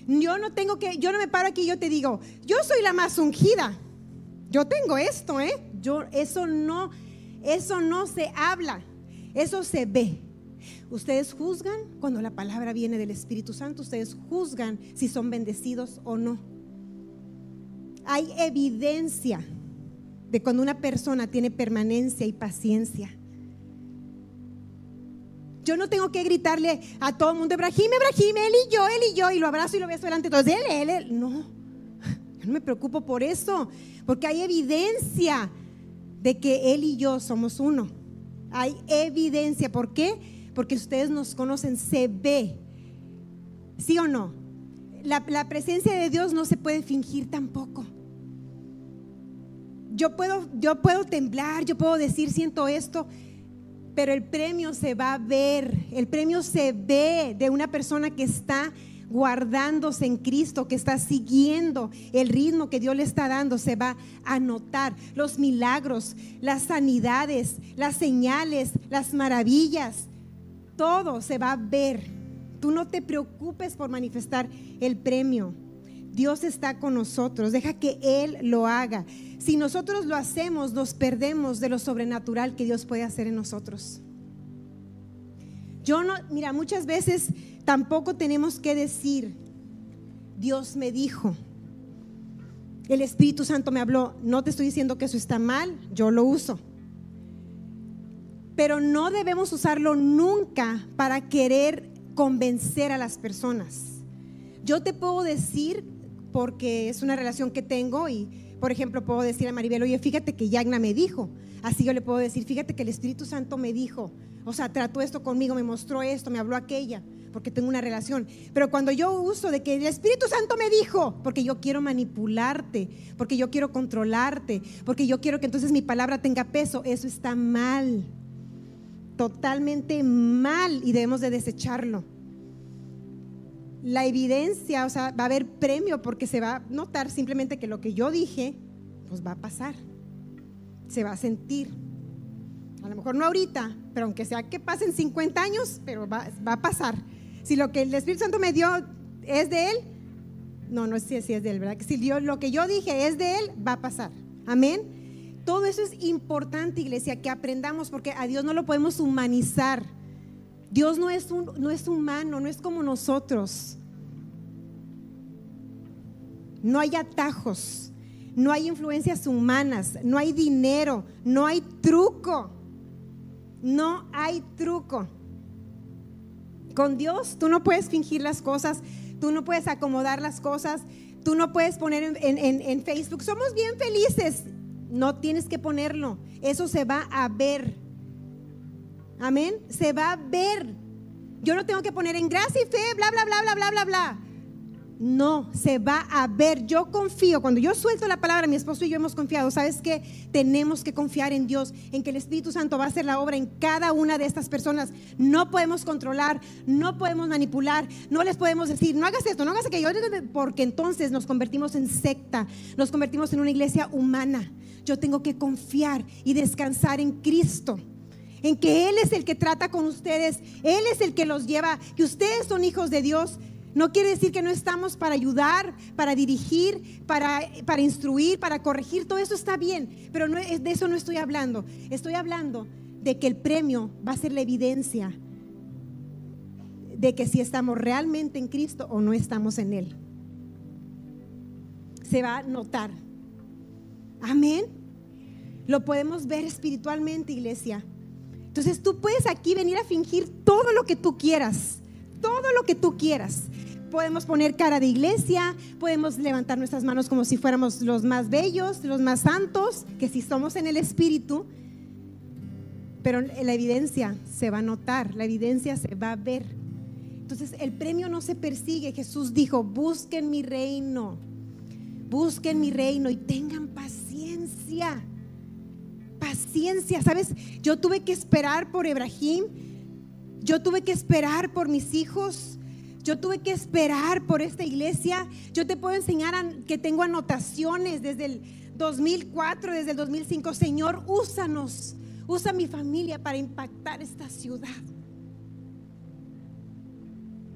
Yo no tengo que, yo no me paro aquí y yo te digo, yo soy la más ungida. Yo tengo esto, ¿eh? Yo, eso no, eso no se habla, eso se ve. Ustedes juzgan cuando la palabra viene del Espíritu Santo, ustedes juzgan si son bendecidos o no. Hay evidencia de cuando una persona tiene permanencia y paciencia. Yo no tengo que gritarle a todo el mundo, Ebrahim, Ebrahim, él y yo, él y yo, y lo abrazo y lo beso delante de. Él, él, él. No, yo no me preocupo por eso, porque hay evidencia de que él y yo somos uno. Hay evidencia. ¿Por qué? Porque ustedes nos conocen, se ve. ¿Sí o no? La, presencia de Dios no se puede fingir tampoco yo puedo, yo puedo temblar, yo puedo decir siento esto, pero el premio se va a ver, el premio se ve de una persona que está guardándose en Cristo, que está siguiendo el ritmo que Dios le está dando, se va a notar los milagros, las sanidades, las señales, las maravillas, todo se va a ver. Tú no te preocupes por manifestar el premio. Dios está con nosotros, deja que Él lo haga. Si nosotros lo hacemos, nos perdemos de lo sobrenatural que Dios puede hacer en nosotros. Yo no, mira, muchas veces tampoco tenemos que decir, Dios me dijo, el Espíritu Santo me habló, no te estoy diciendo que eso está mal, yo lo uso. Pero no debemos usarlo nunca para querer convencer a las personas. Yo te puedo decir, porque es una relación que tengo y por ejemplo, puedo decir a Maribel, oye, fíjate que Yagna me dijo. Así yo le puedo decir, fíjate que el Espíritu Santo me dijo. O sea, trató esto conmigo, me mostró esto, me habló aquella, porque tengo una relación. Pero cuando yo uso de que el Espíritu Santo me dijo, porque yo quiero manipularte, porque yo quiero controlarte, porque yo quiero que entonces mi palabra tenga peso, eso está mal. Totalmente mal y debemos de desecharlo la evidencia, o sea, va a haber premio porque se va a notar simplemente que lo que yo dije, pues va a pasar. Se va a sentir. A lo mejor no ahorita, pero aunque sea que pasen 50 años, pero va, a pasar. Si lo que el Espíritu Santo me dio es de Él, no, no sé si es de Él, ¿verdad? Si lo que yo dije es de Él, va a pasar. Amén. Todo eso es importante, iglesia, que aprendamos porque a Dios no lo podemos humanizar. Dios no es, un, no es humano, no es como nosotros. No hay atajos, no hay influencias humanas, no hay dinero, no hay truco. No hay truco. Con Dios tú no puedes fingir las cosas, tú no puedes acomodar las cosas, tú no puedes poner en, Facebook, somos bien felices. No tienes que ponerlo, eso se va a ver. Amén. Se va a ver. Yo no tengo que poner en gracia y fe, bla, bla, bla, bla, bla, bla, bla. No, se va a ver. Yo confío. Cuando yo suelto la palabra, mi esposo y yo hemos confiado. ¿Sabes qué? Tenemos que confiar en Dios, en que el Espíritu Santo va a hacer la obra en cada una de estas personas. No podemos controlar, no podemos manipular, no les podemos decir, no hagas esto, no hagas aquello, porque entonces nos convertimos en secta, nos convertimos en una iglesia humana. Yo tengo que confiar y descansar en Cristo en que Él es el que trata con ustedes, Él es el que los lleva, que ustedes son hijos de Dios. No quiere decir que no estamos para ayudar, para dirigir, para, para instruir, para corregir, todo eso está bien, pero no, de eso no estoy hablando. Estoy hablando de que el premio va a ser la evidencia de que si estamos realmente en Cristo o no estamos en Él. Se va a notar. Amén. Lo podemos ver espiritualmente, iglesia. Entonces tú puedes aquí venir a fingir todo lo que tú quieras, todo lo que tú quieras. Podemos poner cara de iglesia, podemos levantar nuestras manos como si fuéramos los más bellos, los más santos, que si somos en el Espíritu, pero la evidencia se va a notar, la evidencia se va a ver. Entonces el premio no se persigue. Jesús dijo, busquen mi reino, busquen mi reino y tengan paciencia paciencia, ¿sabes? Yo tuve que esperar por Ebrahim Yo tuve que esperar por mis hijos. Yo tuve que esperar por esta iglesia. Yo te puedo enseñar que tengo anotaciones desde el 2004, desde el 2005. Señor, úsanos. Usa mi familia para impactar esta ciudad.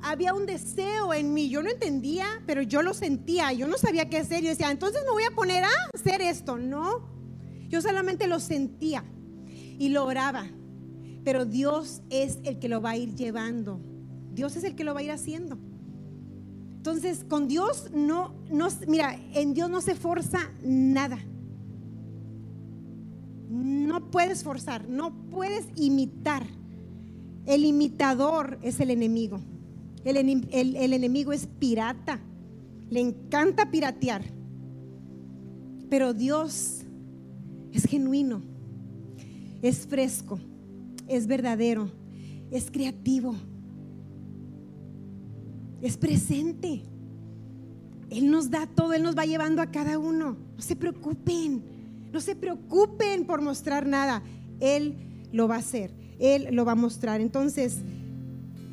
Había un deseo en mí, yo no entendía, pero yo lo sentía, yo no sabía qué hacer. Yo decía, entonces me voy a poner a hacer esto. No, yo solamente lo sentía y lo oraba. Pero Dios es el que lo va a ir llevando. Dios es el que lo va a ir haciendo. Entonces, con Dios no, no mira, en Dios no se forza nada. No puedes forzar, no puedes imitar. El imitador es el enemigo. El, el, enemigo es pirata. Le encanta piratear. Pero Dios es genuino, es fresco, es verdadero, es creativo, es presente. Él nos da todo, Él nos va llevando a cada uno. No se preocupen, no se preocupen por mostrar nada. Él lo va a hacer, Él lo va a mostrar. Entonces,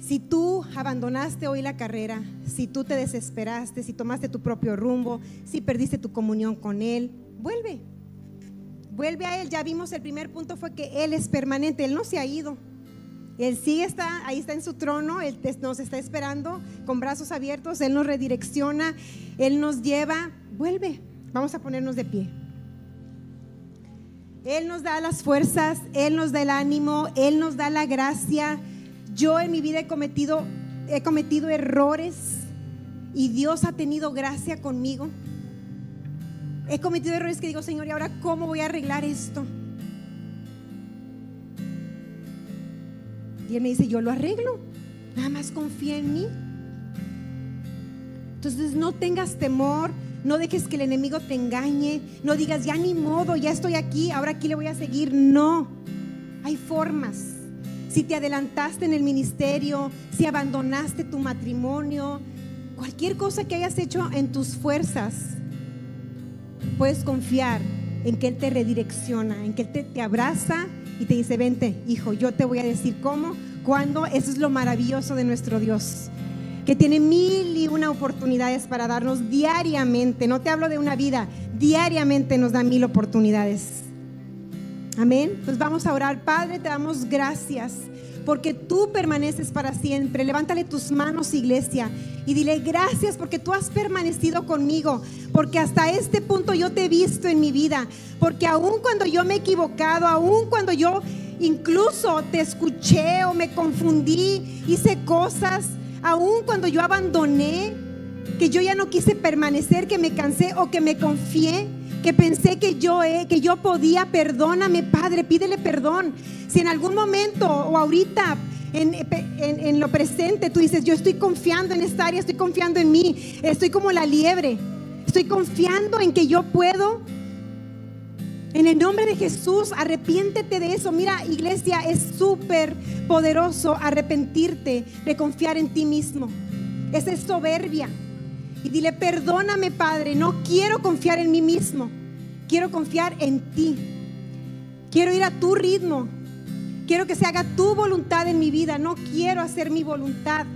si tú abandonaste hoy la carrera, si tú te desesperaste, si tomaste tu propio rumbo, si perdiste tu comunión con Él, vuelve. Vuelve a Él. Ya vimos el primer punto fue que Él es permanente, Él no se ha ido. Él sigue está, ahí está en su trono, Él nos está esperando con brazos abiertos, Él nos redirecciona, Él nos lleva. Vuelve, vamos a ponernos de pie. Él nos da las fuerzas, Él nos da el ánimo, Él nos da la gracia. Yo en mi vida he cometido, he cometido errores y Dios ha tenido gracia conmigo. He cometido errores que digo, Señor, ¿y ahora cómo voy a arreglar esto? Y Él me dice, yo lo arreglo. Nada más confía en mí. Entonces no tengas temor, no dejes que el enemigo te engañe, no digas, ya ni modo, ya estoy aquí, ahora aquí le voy a seguir. No, hay formas si te adelantaste en el ministerio, si abandonaste tu matrimonio, cualquier cosa que hayas hecho en tus fuerzas, puedes confiar en que Él te redirecciona, en que Él te, abraza y te dice, vente, hijo, yo te voy a decir cómo, cuándo. Eso es lo maravilloso de nuestro Dios, que tiene mil y una oportunidades para darnos diariamente. No te hablo de una vida, diariamente nos da mil oportunidades. Amén. Pues vamos a orar. Padre, te damos gracias porque tú permaneces para siempre. Levántale tus manos, iglesia, y dile gracias porque tú has permanecido conmigo, porque hasta este punto yo te he visto en mi vida, porque aun cuando yo me he equivocado, aun cuando yo incluso te escuché o me confundí, hice cosas, aun cuando yo abandoné, que yo ya no quise permanecer, que me cansé o que me confié, que pensé que yo, eh, que yo podía, perdóname, Padre, pídele perdón. Si en algún momento o ahorita en, en, lo presente tú dices, yo estoy confiando en esta área, estoy confiando en mí, estoy como la liebre, estoy confiando en que yo puedo. En el nombre de Jesús, arrepiéntete de eso. Mira, iglesia, es súper poderoso arrepentirte de confiar en ti mismo. Esa es soberbia. Y dile, perdóname Padre, no quiero confiar en mí mismo, quiero confiar en ti. Quiero ir a tu ritmo. Quiero que se haga tu voluntad en mi vida, no quiero hacer mi voluntad.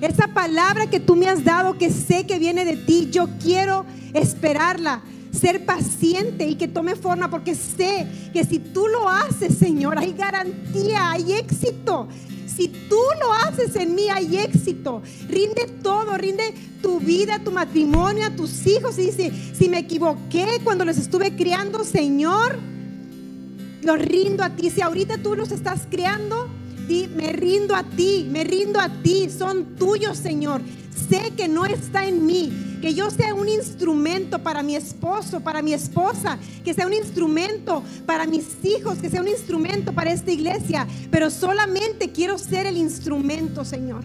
Esa palabra que tú me has dado, que sé que viene de ti, yo quiero esperarla, ser paciente y que tome forma, porque sé que si tú lo haces, Señor, hay garantía, hay éxito. Si tú lo haces en mí, hay éxito. Rinde todo, rinde tu vida, tu matrimonio, a tus hijos. Y dice, si me equivoqué cuando los estuve criando, Señor, los rindo a ti. Si ahorita tú los estás criando, me rindo a ti, me rindo a ti. Son tuyos, Señor. Sé que no está en mí, que yo sea un instrumento para mi esposo, para mi esposa, que sea un instrumento para mis hijos, que sea un instrumento para esta iglesia, pero solamente quiero ser el instrumento, Señor.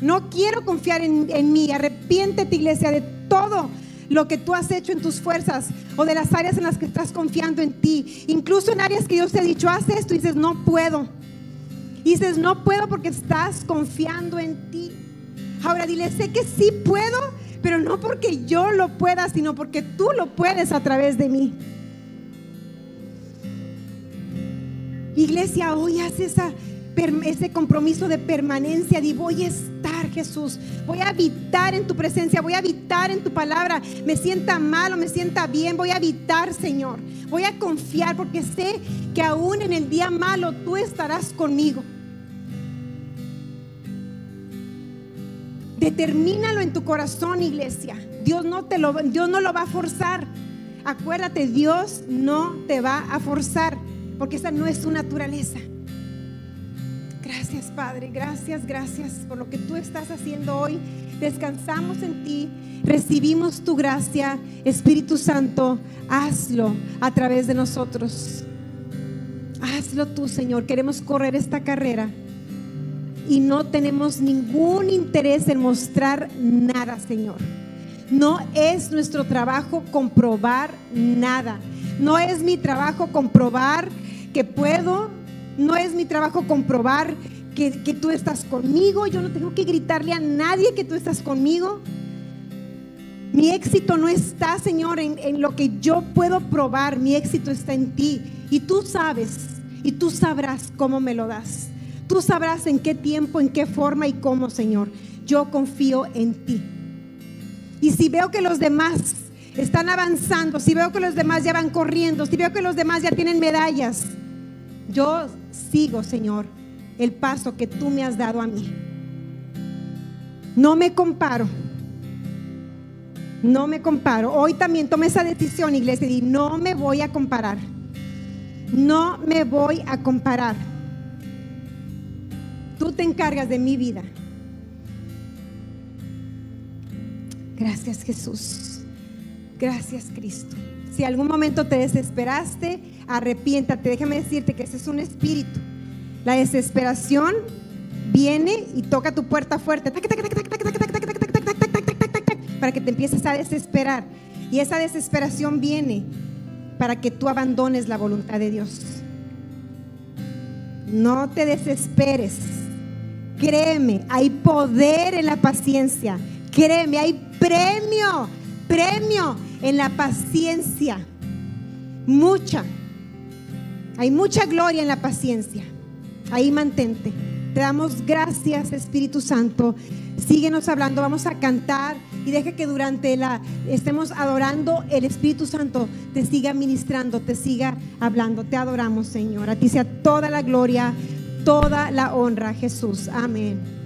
No quiero confiar en, mí. Arrepiéntete, iglesia, de todo lo que tú has hecho en tus fuerzas o de las áreas en las que estás confiando en ti. Incluso en áreas que Dios te ha dicho, haz esto y dices, no puedo. Dices, no puedo porque estás confiando en ti. Ahora dile, sé que sí puedo, pero no porque yo lo pueda, sino porque tú lo puedes a través de mí. Iglesia, hoy haz ese compromiso de permanencia. Di, voy a estar, Jesús. Voy a habitar en tu presencia. Voy a habitar en tu palabra. Me sienta mal o me sienta bien. Voy a habitar, Señor. Voy a confiar porque sé que aún en el día malo tú estarás conmigo. Determínalo en tu corazón, iglesia. Dios no, te lo, Dios no lo va a forzar. Acuérdate, Dios no te va a forzar, porque esa no es su naturaleza. Gracias, Padre. Gracias, gracias por lo que tú estás haciendo hoy. Descansamos en ti, recibimos tu gracia. Espíritu Santo, hazlo a través de nosotros. Hazlo tú, Señor. Queremos correr esta carrera y no tenemos ningún interés en mostrar nada, Señor. No es nuestro trabajo comprobar nada. No es mi trabajo comprobar que puedo. No es mi trabajo comprobar que, tú estás conmigo. Yo no tengo que gritarle a nadie que tú estás conmigo. Mi éxito no está, Señor, en, lo que yo puedo probar. Mi éxito está en ti. Y tú sabes, y tú sabrás cómo me lo das. Tú sabrás en qué tiempo, en qué forma y cómo, Señor. Yo confío en ti. Y si veo que los demás están avanzando, si veo que los demás ya van corriendo, si veo que los demás ya tienen medallas, yo sigo, Señor, el paso que tú me has dado a mí. No me comparo. No me comparo. Hoy también tomé esa decisión, iglesia, y no me voy a comparar. No me voy a comparar. Tú te encargas de mi vida. Gracias Jesús. Gracias Cristo. Si algún momento te desesperaste, arrepiéntate. Déjame decirte que ese es un espíritu. La desesperación viene y toca tu puerta fuerte para que te empieces a desesperar. Y esa desesperación viene para que tú abandones la voluntad de Dios. No te desesperes. Créeme, hay poder en la paciencia. Créeme, hay premio, premio en la paciencia. Mucha. Hay mucha gloria en la paciencia. Ahí mantente. Te damos gracias, Espíritu Santo. Síguenos hablando, vamos a cantar y deja que durante la estemos adorando el Espíritu Santo te siga ministrando, te siga hablando. Te adoramos, Señor. A ti sea toda la gloria, toda la honra, Jesús. Amén.